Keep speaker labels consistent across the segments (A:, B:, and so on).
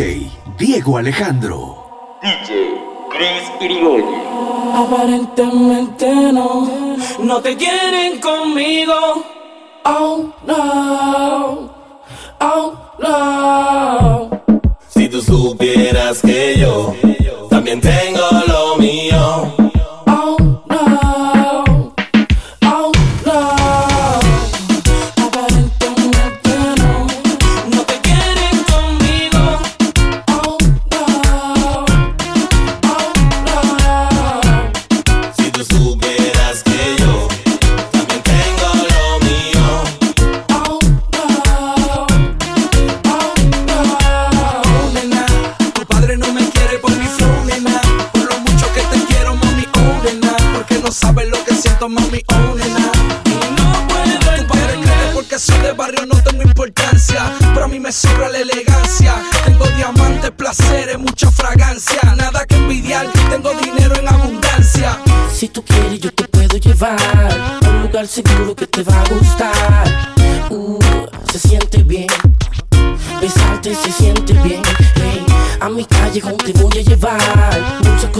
A: DJ Diego Alejandro.
B: DJ Chris Irigoyen.
C: Aparentemente no, no te quieren conmigo. Oh no, oh no.
D: Si tú supieras que yo también tengo lo mío.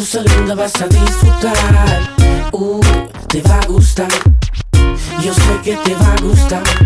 C: Cosas lindas vas a disfrutar. Uh, te va a gustar. Yo sé que te va a gustar.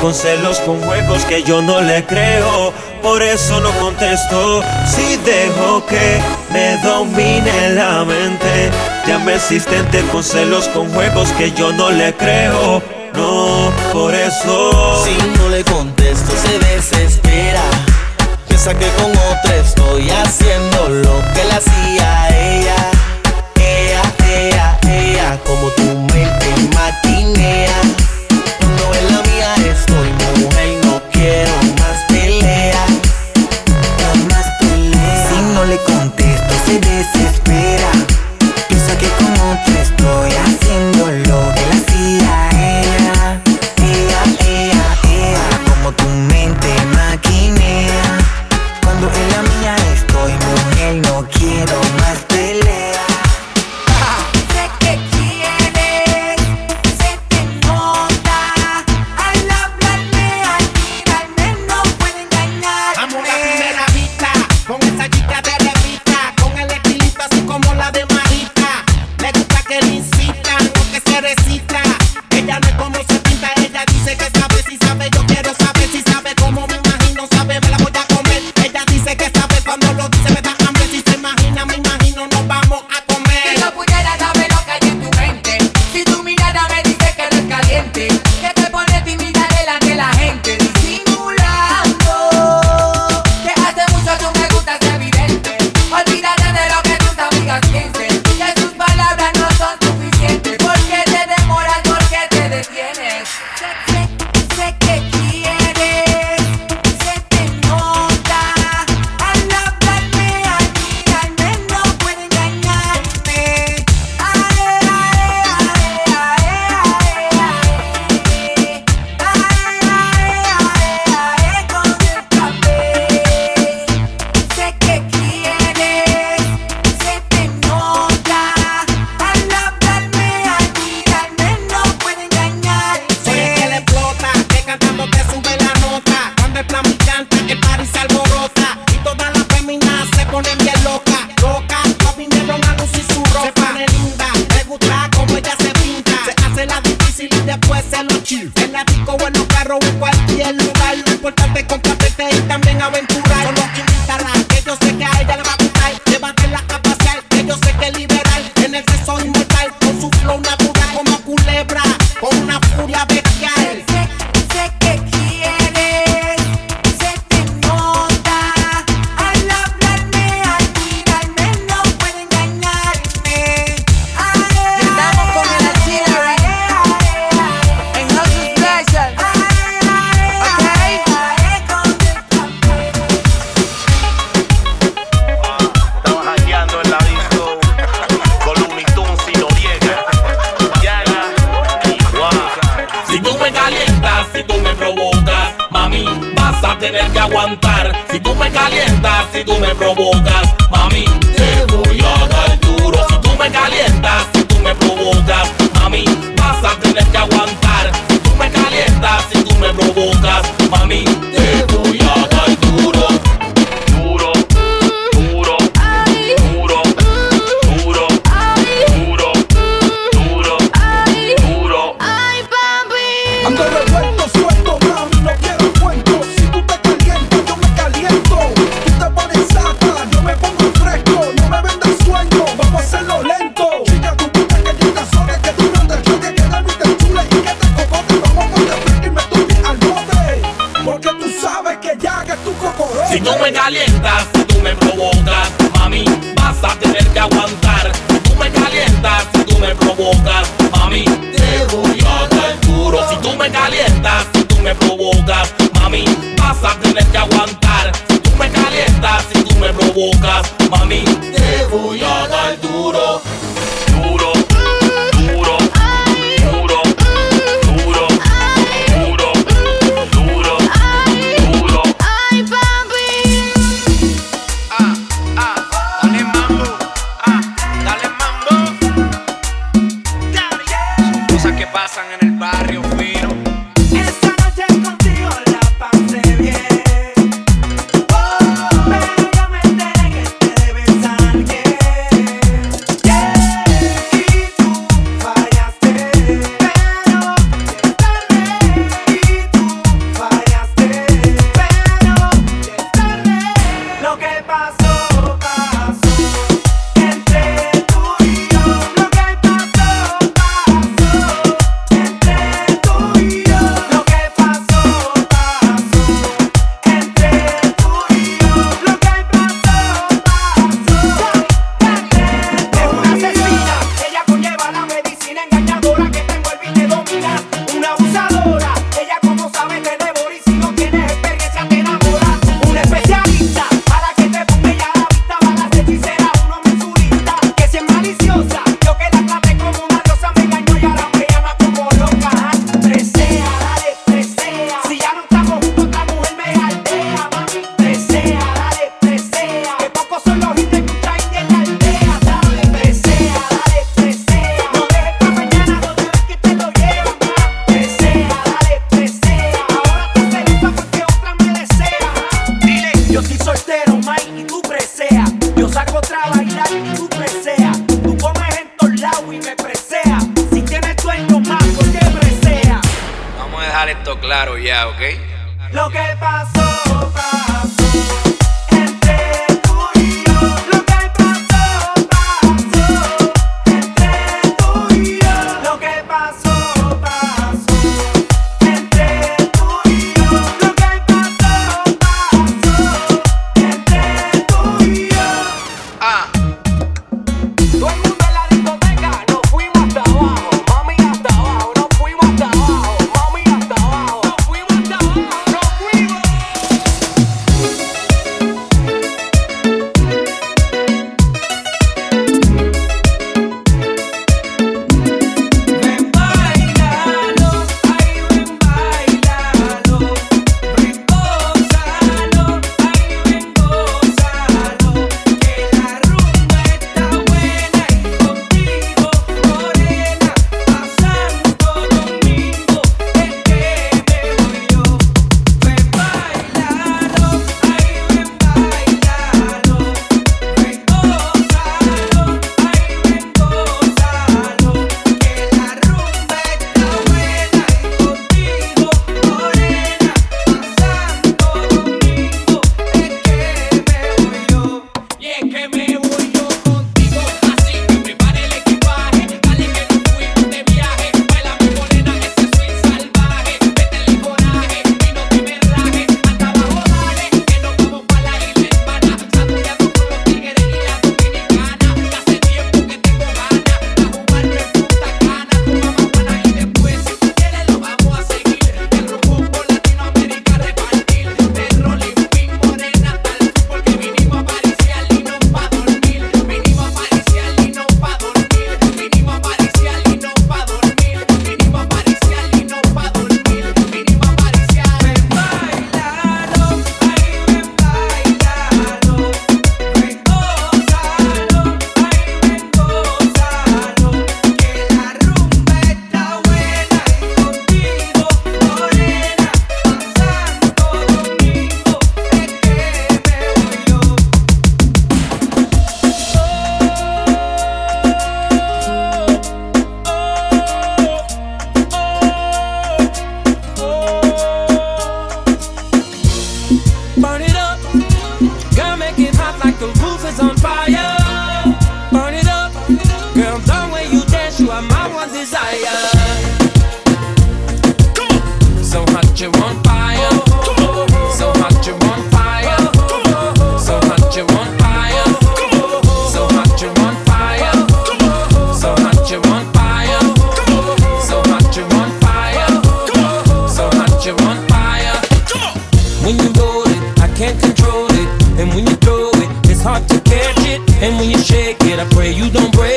E: Con celos, con juegos que yo no le creo. Por eso no contesto. Si dejo que me domine la mente. Llama insistente con celos, con juegos que yo no le creo. No, por eso.
F: Si no le contesto, se desespera. Piensa que con otra estoy haciendo lo que le hacía
G: si
H: tú me provocas.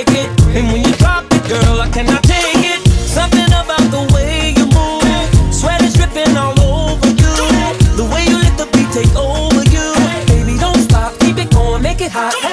H: break it. And when you drop it, girl, I cannot take it. Something about the way you move. Sweat is dripping all over you. The way you let the beat take over you.
I: Baby, don't stop, keep it going, make it hot.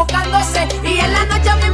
I: Sofocándose. Y en la noche me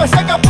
F: pues se acabó.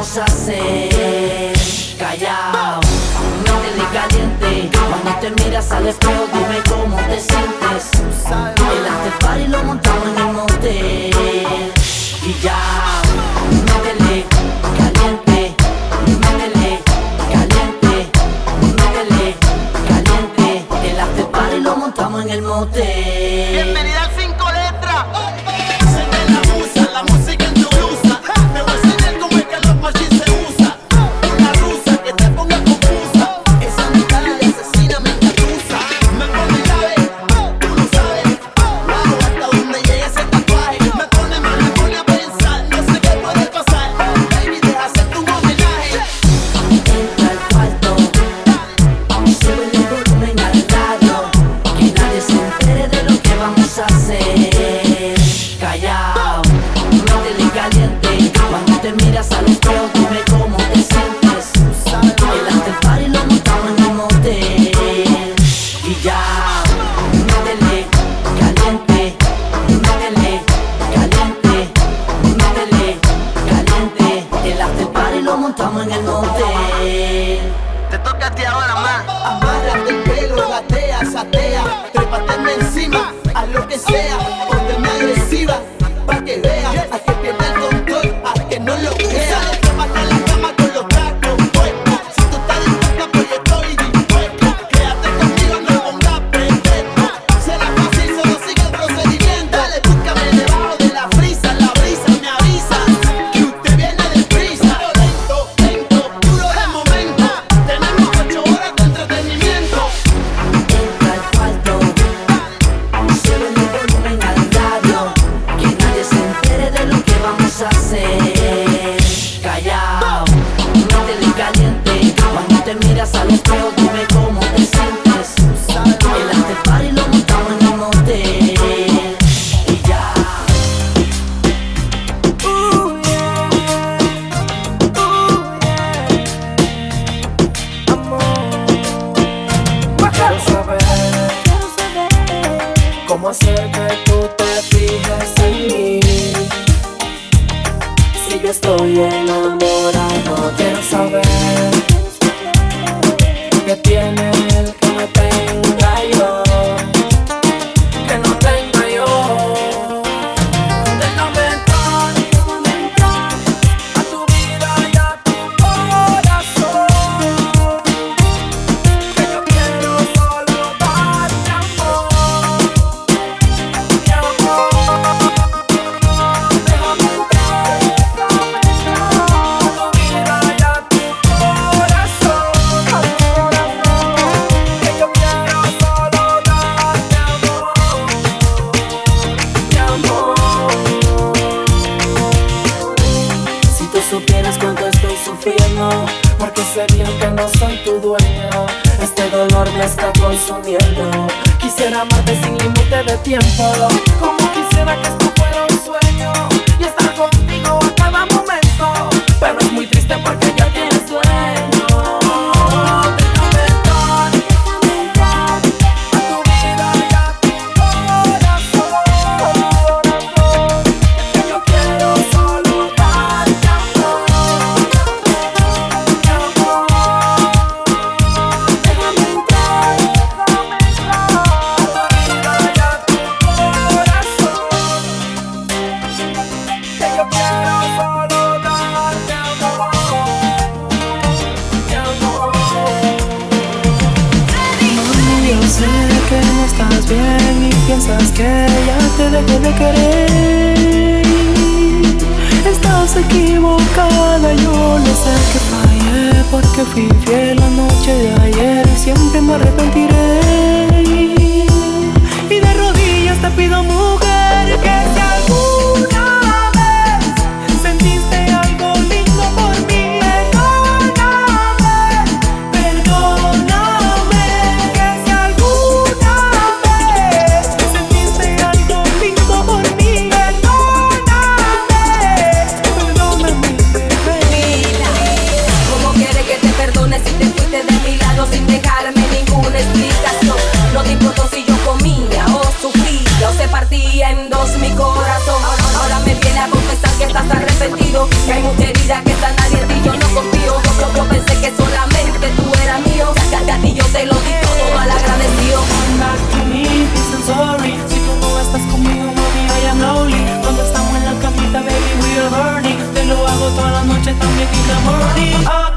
J: vamos a hacer? Callao, no te de caliente. Cuando te miras al espejo, dime cómo te sientes. El after party lo montamos en el motel. Y ya, métele caliente, métele caliente, métele caliente. El after party lo montamos en el motel.
K: supieras cuánto estoy sufriendo Porque sé bien que no soy tu dueño Este dolor me está consumiendo. Quisiera amarte sin límite de tiempo Como quisiera que esto fuera un sueño Y estar contigo a cada momento. Pero es muy triste porque toda la noche, también quita morir. Oh.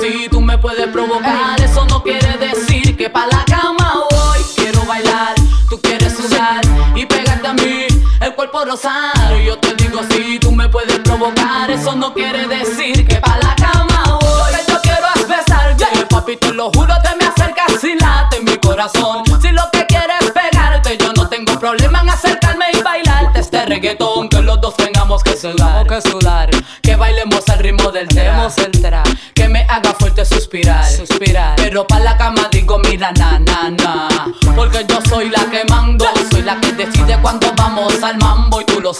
K: si
L: tú me puedes provocar.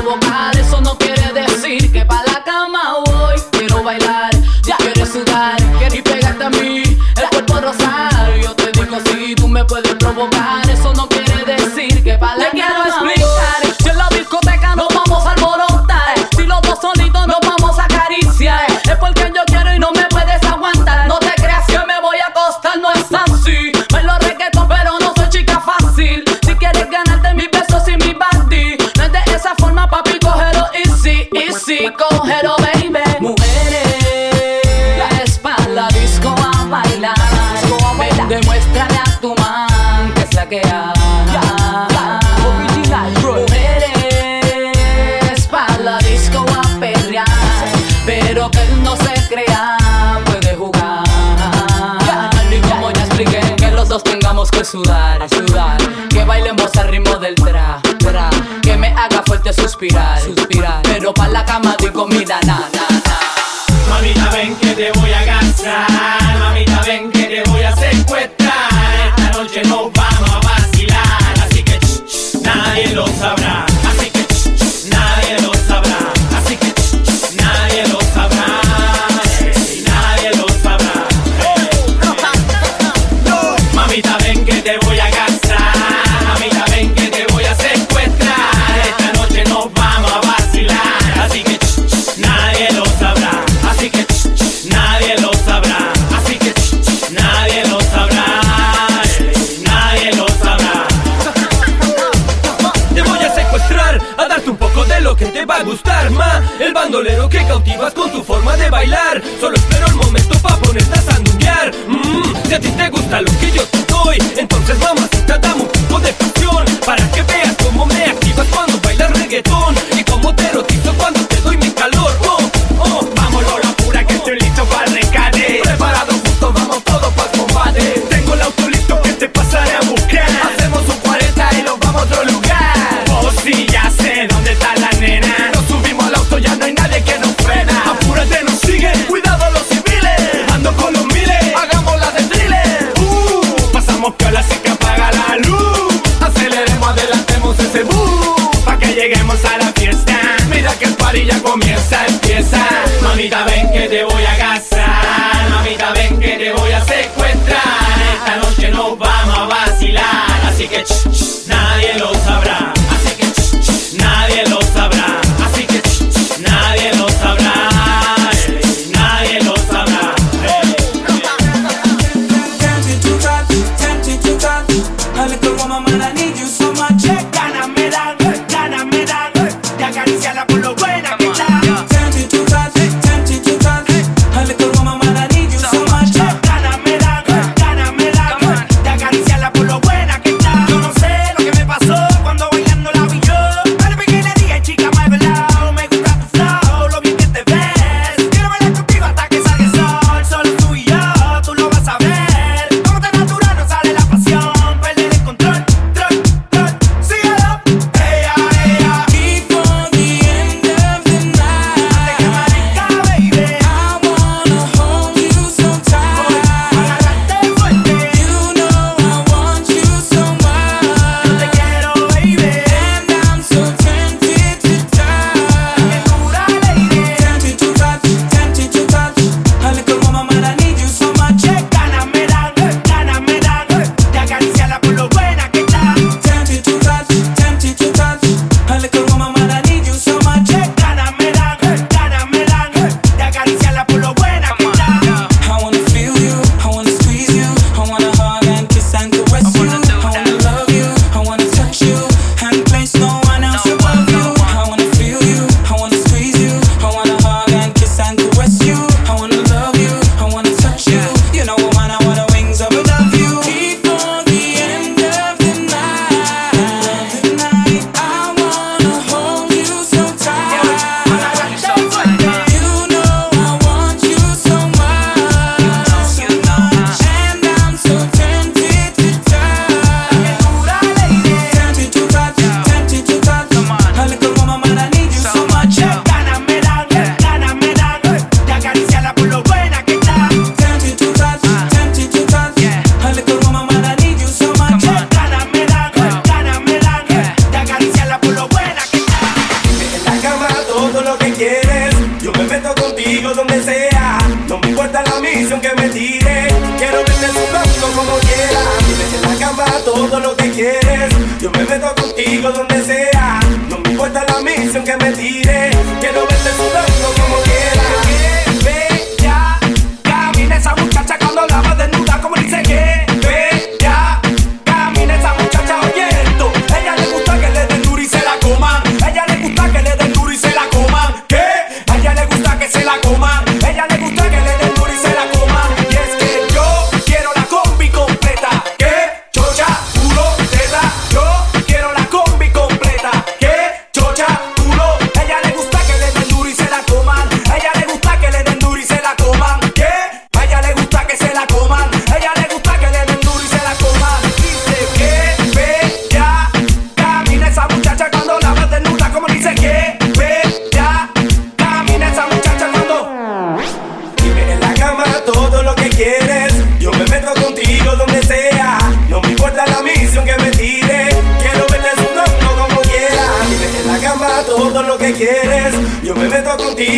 L: provocar. Eso no quiere decir que pa' la cama voy. Quiero bailar, ya quieres sudar y pegarte a mí el cuerpo rosado. Yo te digo si tú me puedes provocar. a sudar, a sudar. Que bailemos al ritmo del tra, tra. Que me haga fuerte suspirar, suspirar. Pero pa' la cama doy comida, na, na, na.
M: Mamita, ven que te voy a gastar.
N: Activas con tu forma de bailar. Solo espero el momento para ponerte a sandunguear Mmm, si a ti te gusta lo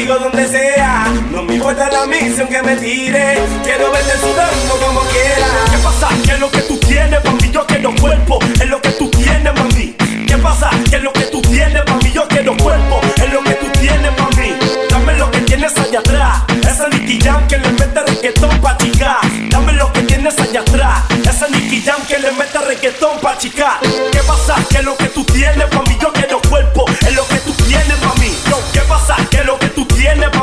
O: contigo donde sea. No me importa la misión que me tire. Quiero verte sudando como quiera. ¿Qué pasa? ¿Qué es lo que tú tienes, papi? Yo quiero cuerpo. Es lo que tú tienes, mami. ¿Qué pasa? ¿Qué es lo que tú tienes, papi? Yo quiero cuerpo. Es lo que tú tienes, mami. Dame lo que tienes allá atrás. Esa Nicky que le mete reggaetón pa' chicar. Dame lo que tienes allá atrás. Esa Nicky que le mete reggaetón pa' chicar. ¿Qué pasa? ¿Qué es lo que tú tienes, papi? Yo quiero Tu tienes